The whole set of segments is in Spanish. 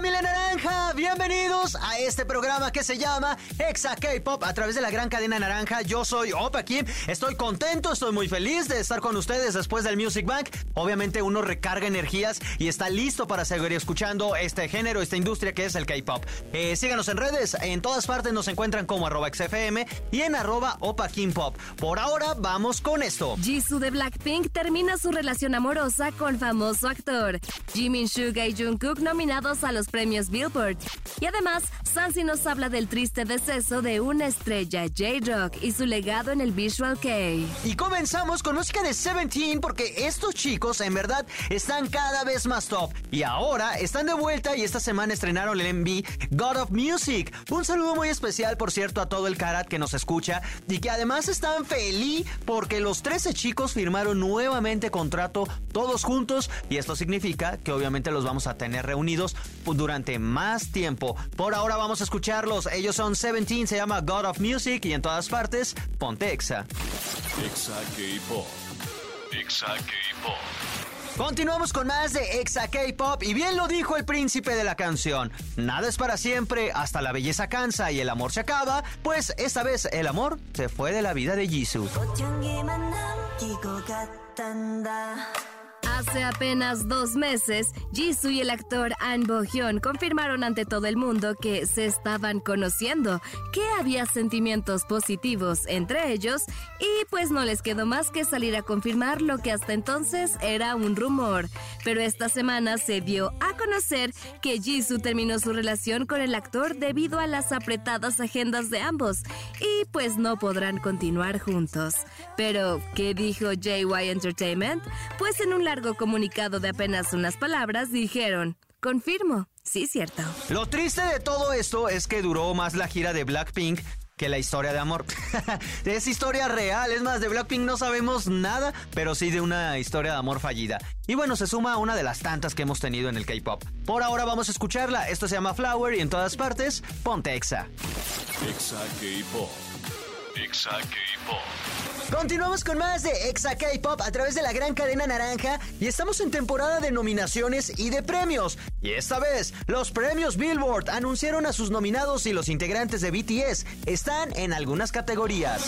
familia naranja, bienvenidos a este programa que se llama Exa K-Pop a través de la gran cadena naranja. Yo soy Opa Kim, estoy contento, estoy muy feliz de estar con ustedes después del Music Bank. Obviamente uno recarga energías y está listo para seguir escuchando este género, esta industria que es el K-Pop. Eh, síganos en redes, en todas partes nos encuentran como arroba XFM y en arroba Opa Kim Pop. Por ahora vamos con esto. Jisoo de Blackpink termina su relación amorosa con famoso actor. Jimin Suga y Jungkook nominados a los premios Billboard. Y además, Sansi nos habla del triste deceso de una estrella J-Rock y su legado en el Visual K. Y comenzamos con música de 17 porque estos chicos en verdad están cada vez más top. Y ahora están de vuelta y esta semana estrenaron el MV God of Music. Un saludo muy especial, por cierto, a todo el Karat que nos escucha y que además están feliz porque los 13 chicos firmaron nuevamente contrato todos juntos y esto significa que obviamente los vamos a tener reunidos durante más tiempo. Por ahora vamos a escucharlos. Ellos son 17, se llama God of Music y en todas partes, ponte Exa. Exa K-Pop. Exa K-Pop. Continuamos con más de Exa K-Pop y bien lo dijo el príncipe de la canción. Nada es para siempre, hasta la belleza cansa y el amor se acaba, pues esta vez el amor se fue de la vida de Jisoo. Hace apenas dos meses, Jisoo y el actor An Bo Hyun confirmaron ante todo el mundo que se estaban conociendo, que había sentimientos positivos entre ellos y pues no les quedó más que salir a confirmar lo que hasta entonces era un rumor. Pero esta semana se dio a conocer que Jisoo terminó su relación con el actor debido a las apretadas agendas de ambos y pues no podrán continuar juntos. Pero, ¿qué dijo JY Entertainment? Pues en un largo comunicado de apenas unas palabras dijeron, confirmo, sí cierto. Lo triste de todo esto es que duró más la gira de Blackpink que la historia de amor. es historia real, es más, de Blackpink no sabemos nada, pero sí de una historia de amor fallida. Y bueno, se suma a una de las tantas que hemos tenido en el K-Pop. Por ahora vamos a escucharla, esto se llama Flower y en todas partes, ponte Exa. Exa K-Pop. Exa K-Pop. Continuamos con más de Exa K-Pop a través de la gran cadena naranja y estamos en temporada de nominaciones y de premios. Y esta vez, los premios Billboard anunciaron a sus nominados y los integrantes de BTS están en algunas categorías.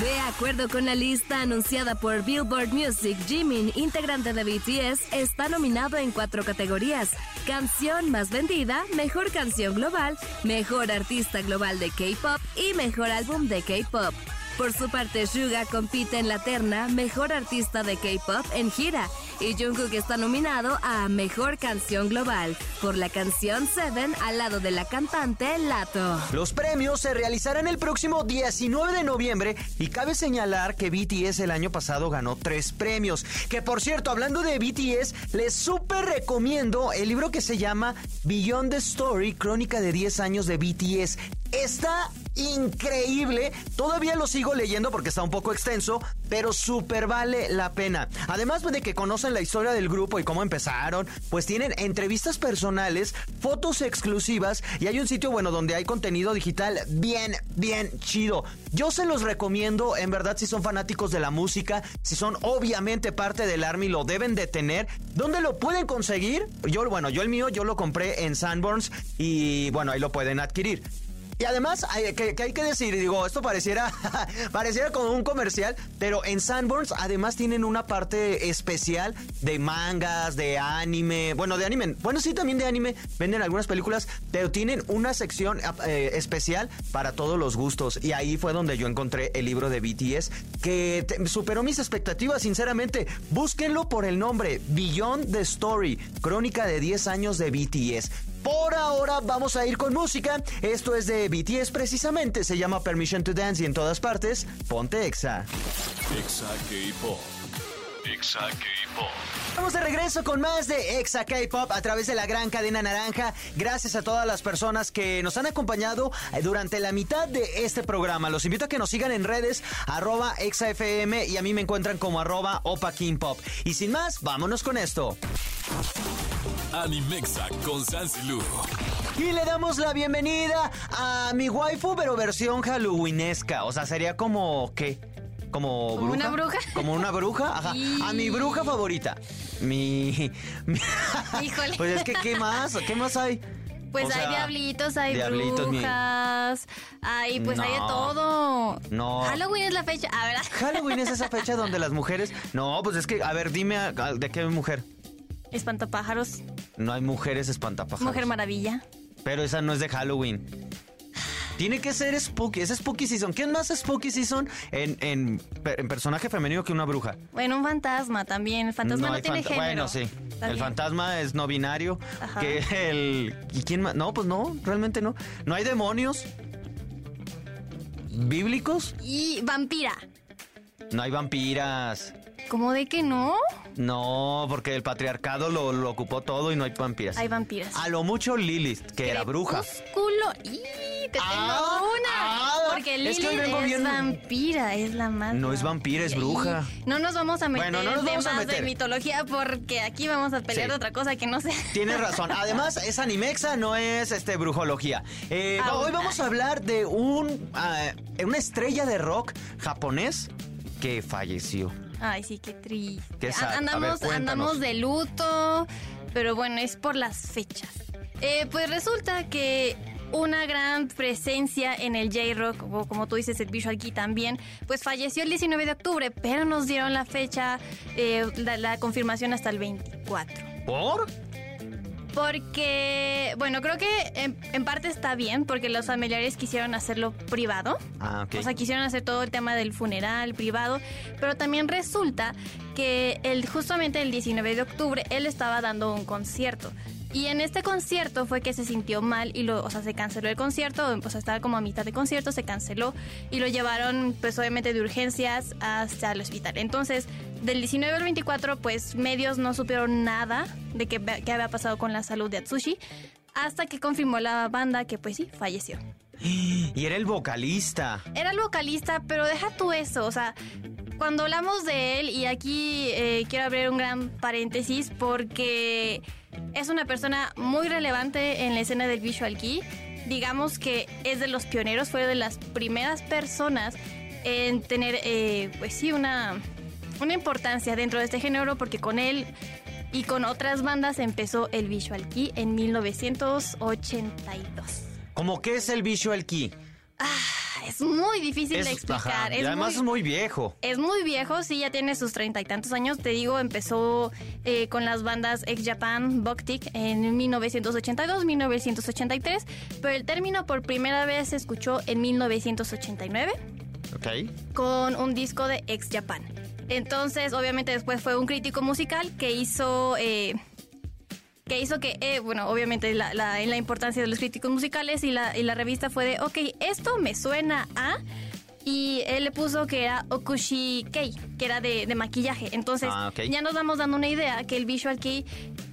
De acuerdo con la lista anunciada por Billboard Music, Jimin, integrante de BTS, está nominado en cuatro categorías. Canción más vendida, Mejor Canción Global, Mejor Artista Global de K-Pop y Mejor Álbum de K-Pop. Por su parte, Suga compite en la terna Mejor Artista de K-Pop en gira y Jungkook está nominado a Mejor Canción Global por la canción Seven al lado de la cantante Lato. Los premios se realizarán el próximo 19 de noviembre y cabe señalar que BTS el año pasado ganó tres premios. Que por cierto, hablando de BTS, les súper recomiendo el libro que se llama Beyond the Story, crónica de 10 años de BTS. Está increíble. Todavía lo sigo leyendo porque está un poco extenso, pero súper vale la pena. Además de que conocen la historia del grupo y cómo empezaron, pues tienen entrevistas personales, fotos exclusivas y hay un sitio bueno donde hay contenido digital bien, bien chido. Yo se los recomiendo, en verdad, si son fanáticos de la música, si son obviamente parte del Army, lo deben de tener. ¿Dónde lo pueden conseguir? Yo, bueno, yo el mío, yo lo compré en Sanborns y bueno, ahí lo pueden adquirir. Y además, que, hay que decir, digo, esto pareciera, pareciera como un comercial, pero en Sanborns además tienen una parte especial de mangas, de anime, bueno, de anime, bueno, sí, también de anime, venden algunas películas, pero tienen una sección eh, especial para todos los gustos. Y ahí fue donde yo encontré el libro de BTS, que superó mis expectativas, sinceramente. Búsquenlo por el nombre, Beyond the Story, crónica de 10 años de BTS. Por ahora vamos a ir con música. Esto es de BTS precisamente. Se llama Permission to Dance y en todas partes, ponte Exa. Exa K-Pop. Exa K-Pop. Estamos de regreso con más de Exa K-Pop a través de la gran cadena naranja. Gracias a todas las personas que nos han acompañado eh, durante la mitad de este programa. Los invito a que nos sigan en redes arroba ExaFM y a mí me encuentran como arroba Opa King Pop. Y sin más, vámonos con esto. Animexa con Sansilu. Y le damos la bienvenida a mi waifu, pero versión halloweenesca. O sea, sería como, ¿qué? Como, ¿Como una bruja? Como una bruja, ajá. A mi bruja favorita. Mi... mi- Híjole. Pues es que, ¿qué más? ¿Qué más hay? Pues O hay sea, diablitos, hay diablitos, mi- brujas, hay pues hay de todo. No. Halloween es la fecha, a ver. Halloween es esa fecha donde las mujeres... No, pues es que, a ver, dime, a- a- ¿de qué mujer? Espantapájaros, No hay mujeres espantapájaros. Mujer Maravilla. Pero esa no es de Halloween. Tiene que ser Spooky, es Spooky Season. ¿Quién más Spooky Season en, en, en personaje femenino que una bruja? Bueno, un fantasma también. El fantasma no, tiene fanta- género. Bueno, sí. El fantasma es no binario. Ajá. Que el. ¿Y quién más? No, pues no, realmente no. No hay demonios. ¿Bíblicos? Y vampira. No hay vampiras. ¿Cómo de que no? No, porque el patriarcado lo, lo ocupó todo y no hay vampiras. Hay vampiras. A lo mucho Lilith, que era bruja. Crepúsculo. ¡Y! Te tengo Ah, una. ah, Porque es Lilith que hoy es, bien- vampira, es la más. No es vampira, es Y bruja. No nos vamos a meter Bueno, no nos en vamos a temas de mitología porque aquí vamos a pelear Sí. de otra cosa que no sé. Tienes razón. Además, es animexa, no es este brujología. Eh, hoy vamos a hablar de un ah, una estrella de rock japonés que falleció. Ay, sí, qué triste. Qué ver, Andamos, andamos de luto, pero bueno, es por las fechas. Eh, pues resulta que una gran presencia en el J-Rock, o como tú dices, el Visual Key también, pues falleció el 19 de octubre, pero nos dieron la fecha, eh, la, la confirmación hasta el 24. ¿Por? Porque, bueno, creo que en, en parte está bien, porque los familiares quisieron hacerlo privado. Ah, ok. O sea, quisieron hacer todo el tema del funeral privado, pero también resulta que el, justamente el 19 de octubre él estaba dando un concierto. Y en este concierto fue que se sintió mal y lo, o sea, se canceló el concierto, o sea, estaba como a mitad de concierto, se canceló y lo llevaron pues obviamente de urgencias hasta el hospital. Entonces, del 19 al 24 pues medios no supieron nada de qué, qué había pasado con la salud de Atsushi hasta que confirmó la banda que pues sí, falleció. Y era el vocalista. Era el vocalista, pero deja tú eso, o sea, cuando hablamos de él, y aquí eh, quiero abrir un gran paréntesis porque es una persona muy relevante en la escena del Visual Key. Digamos que es de los pioneros, fue de las primeras personas en tener, eh, pues sí, una, una importancia dentro de este género porque con él y con otras bandas empezó el Visual Key en 1982. ¿Cómo que es el Visual Key? Ah, es muy difícil de explicar. ajá, es y además muy- es muy viejo. Es muy viejo, sí, ya tiene sus treinta y tantos años. Te digo, empezó eh, con las bandas Ex Japan, Boktik en 1982, 1983, pero el término por primera vez se escuchó en 1989 Ok. con un disco de Ex Japan. Entonces, obviamente después fue un crítico musical que hizo... eh, que hizo que, eh, bueno, obviamente la, la, en la importancia de los críticos musicales y la, y la revista fue de, ok, esto me suena a... Y él le puso que era Okushi Kei, que era de, de maquillaje. Entonces, Ah, ya nos vamos dando una idea que el Visual Kei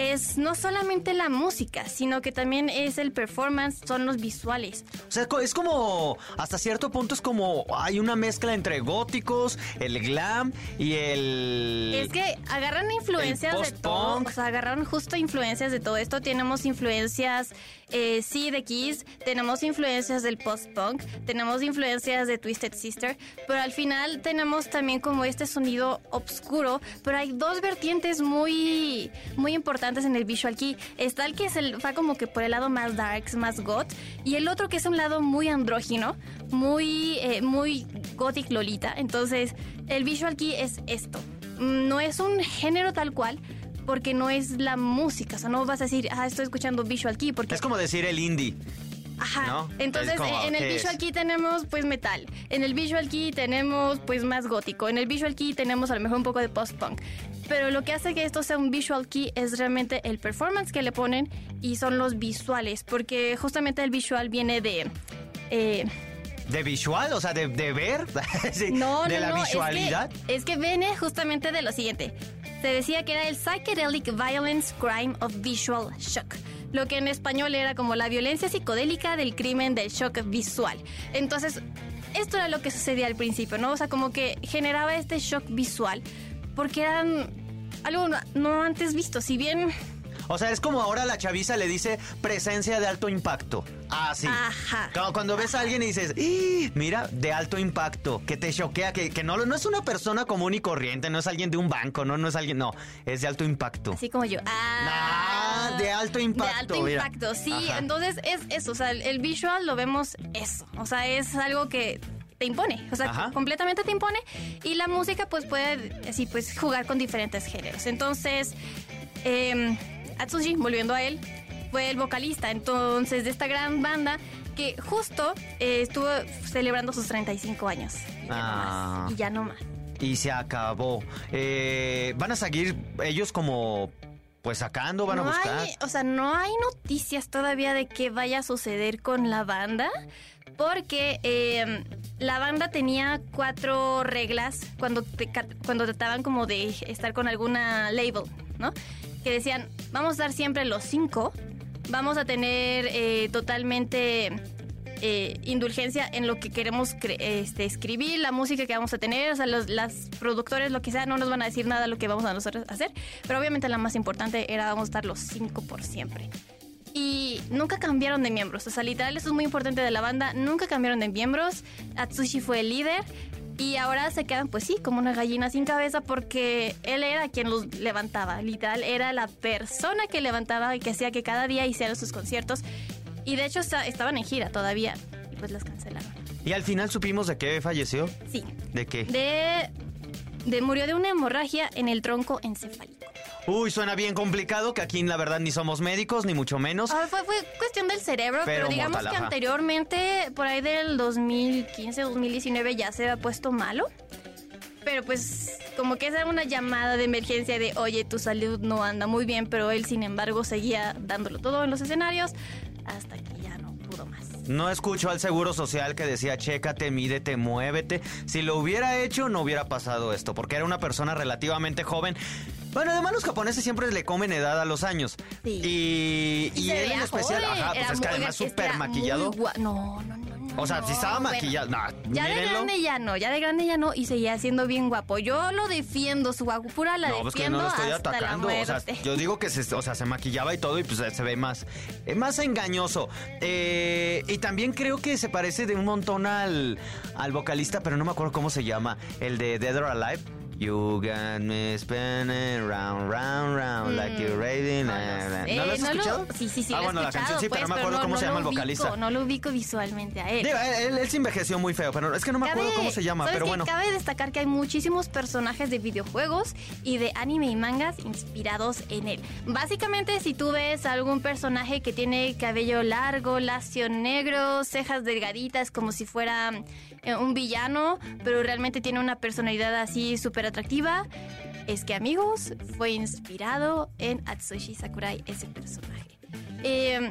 es no solamente la música, sino que también es el performance, son los visuales. O sea, es como, hasta cierto punto es como, hay una mezcla entre góticos, el glam y el... Es que agarran influencias de todo, o sea, agarraron justo influencias de todo esto. Tenemos influencias, eh, sí, de Kiss, tenemos influencias del post-punk, tenemos influencias de Twisted Sister, pero al final tenemos también como este sonido oscuro, pero hay dos vertientes muy, muy importantes en el Visual Key. Está el que es el, va como que por el lado más darks, más goth, y el otro que es un lado muy andrógino, muy, eh, muy gothic lolita. Entonces, el Visual Key es esto. Mm, No es un género tal cual, porque no es la música. O sea, no vas a decir, ah, estoy escuchando Visual Key, porque Es como decir el indie. Ajá. ¿no? Entonces, como, en el ¿qué Visual es? Key tenemos pues metal. En el Visual Key tenemos pues más gótico. En el Visual Key tenemos a lo mejor un poco de post-punk. Pero lo que hace que esto sea un Visual Key es realmente el performance que le ponen y son los visuales. Porque justamente el visual viene de... eh, de visual, o sea, de, de ver, sí, No, de no, la no, es que- visualidad. Es que, viene justamente de lo siguiente. Se decía que era el Psychedelic Violence Crime of Visual Shock. Lo que en español era como la violencia psicodélica del crimen del shock visual. Entonces, esto era lo que sucedía al principio, ¿no? O sea, como que generaba este shock visual. Porque eran algo no- antes visto. Si bien O sea, es como ahora la chaviza le dice presencia de alto impacto. Ah, sí. Ajá. Como cuando ves a alguien y dices, ¡Ih! mira, de alto impacto, que te choquea, que, que no, no es una persona común y corriente, no es alguien de un banco, no, no es alguien, no, es de alto impacto. Así como yo. Ah, de alto impacto, De alto mira. impacto, sí. Ajá. Entonces es eso, o sea, el, el visual lo vemos eso. O sea, es algo que te impone, o sea, Ajá. completamente te impone. Y la música pues puede así pues jugar con diferentes géneros. Entonces, eh, Atsushi, volviendo a él, fue el vocalista entonces de esta gran banda que justo eh, estuvo celebrando sus 35 años. Y ya Ah. no más. Y ya no más. Y se acabó. Eh, ¿Van a seguir ellos como, pues sacando, van a no buscar? Hay, o sea, no hay noticias todavía de qué vaya a suceder con la banda, porque eh, la banda tenía cuatro reglas cuando, te cuando trataban como de estar con alguna label, ¿no? Que decían, vamos a dar siempre los cinco, vamos a tener eh, totalmente eh, indulgencia en lo que queremos este, escribir, la música que vamos a tener, o sea, los las productores, lo que sea, no nos van a decir nada lo que vamos a nosotros hacer, pero obviamente la más importante era vamos a los cinco por siempre. Y nunca cambiaron de miembros, o sea, literal, eso es muy importante de la banda, nunca cambiaron de miembros, Atsushi fue el líder. Y ahora se quedan, pues sí, como una gallina sin cabeza porque él era quien los levantaba. Literal, era la persona que levantaba y que hacía que cada día hicieran sus conciertos. Y de hecho esta- estaban en gira todavía y pues las cancelaron. Y al final supimos de qué falleció. Sí. ¿De qué? De, de murió de una hemorragia en el tronco encefálico. Uy, suena bien complicado, que aquí la verdad ni somos médicos, ni mucho menos. Ah, fue, fue cuestión del cerebro, Pero pero, digamos mortal, que ajá. anteriormente, por ahí del 2015, 2019, ya se había puesto malo. Pero pues como que esa era una llamada de emergencia de, oye, tu salud no anda muy bien, pero él sin embargo seguía dándolo todo en los escenarios hasta que ya no pudo más. No escucho al Seguro Social que decía, chécate, mídete, muévete. Si lo hubiera hecho, no hubiera pasado esto, porque era una persona relativamente joven. Bueno, además los japoneses siempre le comen edad a los años. Sí. Y, y se él en especial, joven, ajá, pues era es que además súper maquillado. No, no, no, no. O sea, si estaba bueno. maquillado, no, Ya de grande ya no, ya de grande ya no y seguía siendo bien guapo. Yo lo defiendo, su guapura la No, pues que defiendo no lo estoy atacando. O sea, yo digo que se, o sea, se maquillaba y todo y pues se ve más, eh, más engañoso. Eh, y también creo que se parece de un montón al, al vocalista, pero no me acuerdo cómo se llama, el de Dead or Alive. You got me spinning round, round, round, like you're. Mm, No, eh, lo sé, ¿No lo has no escuchado? Sí, sí, sí. Ah, lo he bueno, la canción sí, pero pues, no me acuerdo cómo se llama el vocalista. ubico, no lo ubico visualmente a él. Digo, él, él se envejeció muy feo, pero es que no me acuerdo cómo se llama, ¿sabes pero bueno. Cabe destacar que hay muchísimos personajes de videojuegos y de anime y mangas inspirados en él. Básicamente, si tú ves algún personaje que tiene cabello largo, lacio negro, cejas delgaditas, como si fuera eh, un villano, pero realmente tiene una personalidad así súper atractiva, es que, amigos, fue inspirado en Atsushi Sakurai, ese personaje. Eh.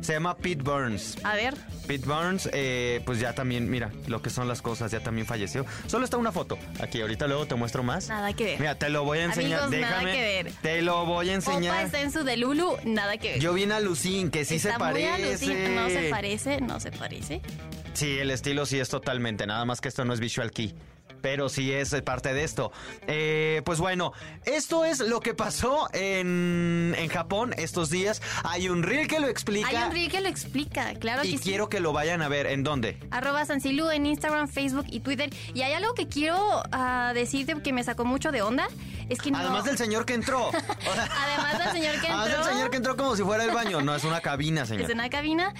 Se llama Pete Burns. a ver, Pete Burns, eh, pues ya también, mira, lo que son las cosas, ya también falleció. Solo está una foto. Aquí, ahorita luego te muestro más. nada que ver. Mira, te lo voy a enseñar. Amigos, nada Déjame. que ver. Te lo voy a Opa enseñar. está en su de Lulu, nada que ver. Yo vi a Lucín, que sí Está se muy parece. No se parece, no se parece. Sí, el estilo sí es totalmente, nada más que esto no es Visual Key. Pero sí es parte de esto. Eh, pues bueno, esto es lo que pasó en, en Japón estos días. Hay un reel que lo explica. Hay un reel que lo explica, claro y que sí. quiero que lo vayan a ver. ¿En dónde? Arroba Sancilu en Instagram, Facebook y Twitter. Y hay algo que quiero ah, decirte que me sacó mucho de onda. Es que no... Además del señor que entró. Además del señor que Además del entró. señor que entró como si fuera el baño. No, es una cabina, señor. Es una cabina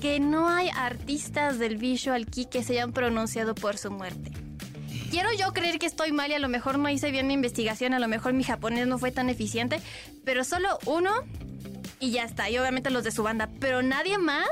que no hay artistas del Visual Key que se hayan pronunciado por su muerte. Quiero yo creer que estoy mal y a lo mejor no hice bien mi investigación, a lo mejor mi japonés no fue tan eficiente, pero solo uno y ya está, y obviamente los de su banda, pero nadie más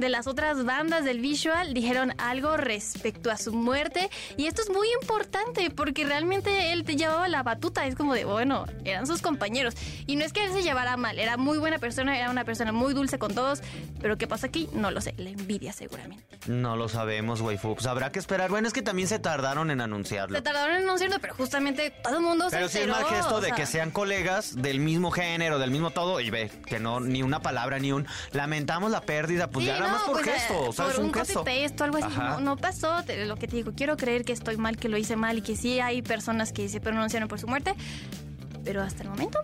de las otras bandas del visual dijeron algo respecto a su muerte. Y esto es muy importante porque realmente él te llevaba la batuta. Es como de, bueno, eran sus compañeros. Y no es que él se llevara mal, era muy buena persona, era una persona muy dulce con todos. Pero ¿qué pasa aquí? No lo sé, la envidia seguramente. No lo sabemos, waifu. Pues habrá que esperar. Bueno, es que también se tardaron en anunciarlo. Se tardaron en anunciarlo, pero justamente todo el mundo pero se Pero sí es mal gesto de que sean colegas del mismo género, del mismo todo, y ve, que no, ni una palabra, ni un lamentamos la pérdida, pues ya nada más por pues, gesto, o sea, por es un, un gesto. Paste, algo así, no, no, pasó, lo que te digo, quiero creer que estoy mal, que lo hice mal y que sí hay personas que se pronunciaron por su muerte, pero hasta el momento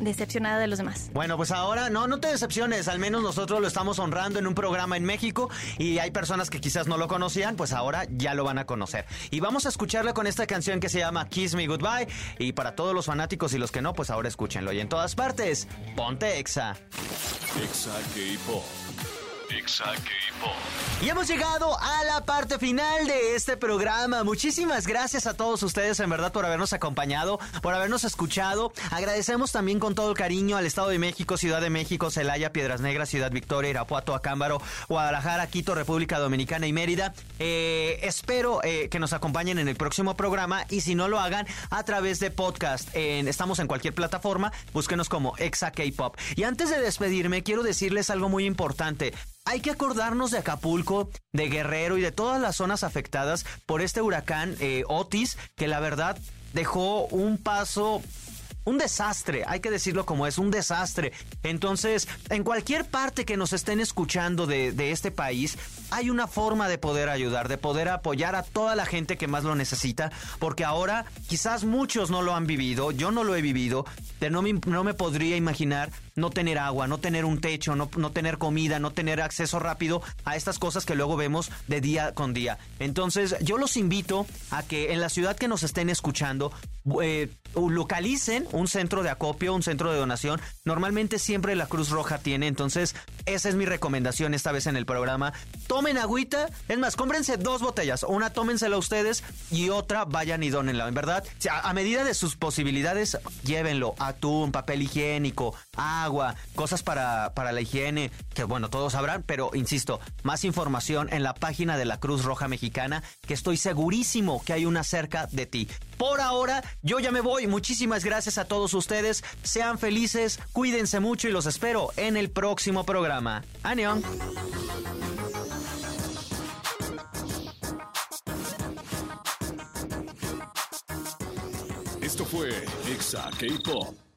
decepcionada de los demás. Bueno, pues ahora no, no te decepciones, al menos nosotros lo estamos honrando en un programa en México y hay personas que quizás no lo conocían, pues ahora ya lo van a conocer. Y vamos a escucharle con esta canción que se llama Kiss Me Goodbye y para todos los fanáticos y los que no, pues ahora escúchenlo. Y en todas partes, ponte Exa. Exa K-Pop. Y hemos llegado a la parte final de este programa. Muchísimas gracias a todos ustedes en verdad por habernos acompañado, por habernos escuchado. Agradecemos también con todo el cariño al Estado de México, Ciudad de México, Celaya, Piedras Negras, Ciudad Victoria, Irapuato, Acámbaro, Guadalajara, Quito, República Dominicana y Mérida. Eh, espero eh, que nos acompañen en el próximo programa y si no lo hagan a través de podcast. estamos en cualquier plataforma, búsquenos como Exa K-Pop. Y antes de despedirme, quiero decirles algo muy importante. Hay que acordarnos de Acapulco, de Guerrero y de todas las zonas afectadas por este huracán eh, Otis, que la verdad dejó un paso un desastre, hay que decirlo como es, un desastre. Entonces, en cualquier parte que nos estén escuchando de, de, este país, hay una forma de poder ayudar, de poder apoyar a toda la gente que más lo necesita, porque ahora quizás muchos no lo han vivido, yo no lo he vivido, pero no me, no me podría imaginar no tener agua, no tener un techo, no, no tener comida, no tener acceso rápido a estas cosas que luego vemos de día con día. Entonces, yo los invito a que en la ciudad que nos estén escuchando, eh, localicen un centro de acopio, un centro de donación. Normalmente siempre la Cruz Roja tiene, entonces esa es mi recomendación esta vez en el programa. Tomen agüita, es más, cómprense dos botellas, una tómensela ustedes y otra vayan y donenla, en verdad. A, medida de sus posibilidades, llévenlo, atún, papel higiénico, agua, cosas para, para la higiene, que bueno, todos sabrán, pero insisto, más información en la página de la Cruz Roja Mexicana, que estoy segurísimo que hay una cerca de ti. Por ahora, yo ya me voy. Muchísimas gracias a todos ustedes. Sean felices, cuídense mucho y los espero en el próximo programa. ¡Anión! Esto fue Exa K-Pop